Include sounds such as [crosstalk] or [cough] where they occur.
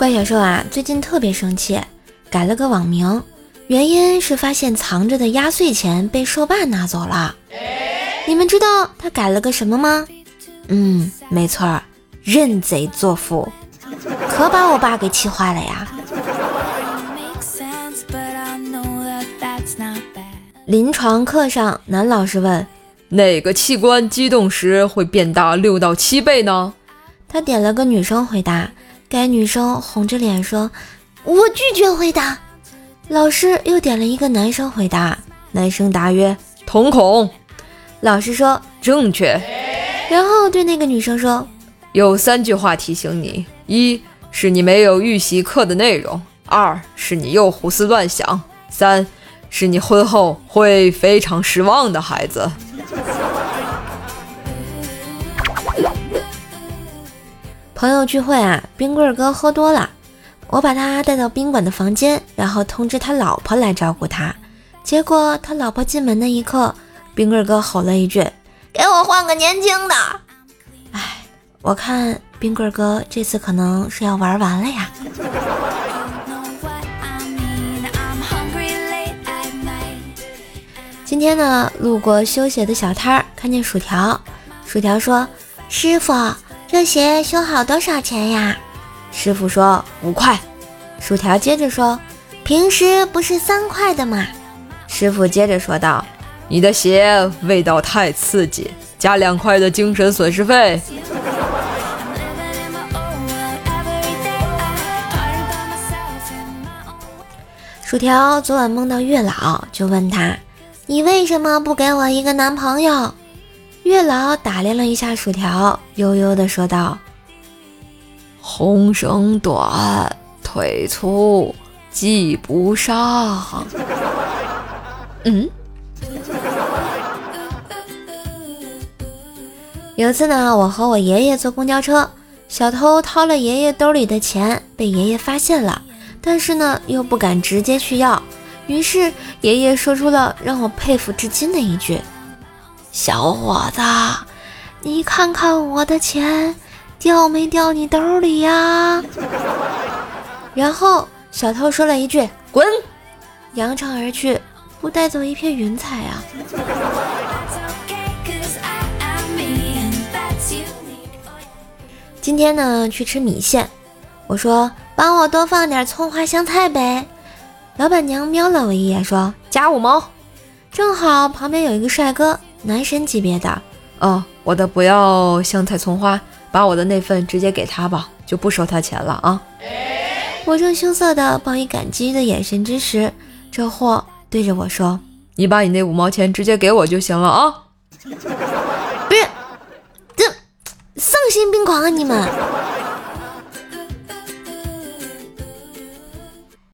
怪小兽啊，最近特别生气，改了个网名，原因是发现藏着的压岁钱被兽爸拿走了。你们知道他改了个什么吗？嗯，没错，认贼作父，可把我爸给气坏了呀。临床课上，男老师问：“哪个器官激动时会变大六到七倍呢？”他点了个女生回答，该女生红着脸说：“我拒绝回答。”老师又点了一个男生回答，男生答曰：“瞳孔。”老师说：“正确。”然后对那个女生说：“有三句话提醒你：一是你没有预习课的内容；二是你又胡思乱想；三。”是你婚后会非常失望的孩子。朋友聚会啊，冰棍哥喝多了，我把他带到宾馆的房间，然后通知他老婆来照顾他。结果他老婆进门的一刻，冰棍哥吼了一句：“给我换个年轻的！”哎，我看冰棍哥这次可能是要玩完了呀。今天呢，路过修鞋的小摊儿，看见薯条。薯条说：“师傅，这鞋修好多少钱呀？”师傅说：“五块。”薯条接着说：“平时不是三块的吗？”师傅接着说道：“你的鞋味道太刺激，加两块的精神损失费。”薯条昨晚梦到月老，就问他。你为什么不给我一个男朋友？月老打量了一下薯条，悠悠地说道：“红绳短，腿粗，系不上。[laughs] ”嗯。有次呢，我和我爷爷坐公交车，小偷掏了爷爷兜里的钱，被爷爷发现了，但是呢，又不敢直接去要。于是爷爷说出了让我佩服至今的一句：“小伙子，你看看我的钱掉没掉你兜里呀？” [laughs] 然后小偷说了一句：“滚！”扬长而去，不带走一片云彩啊！今天呢，去吃米线，我说帮我多放点葱花香菜呗。老板娘瞄了我一眼，说：“加五毛。”正好旁边有一个帅哥，男神级别的。哦，我的不要香菜葱花，把我的那份直接给他吧，就不收他钱了啊。我正羞涩的报以感激的眼神之时，这货对着我说：“你把你那五毛钱直接给我就行了啊。[laughs] ”不是，这丧心病狂啊你们！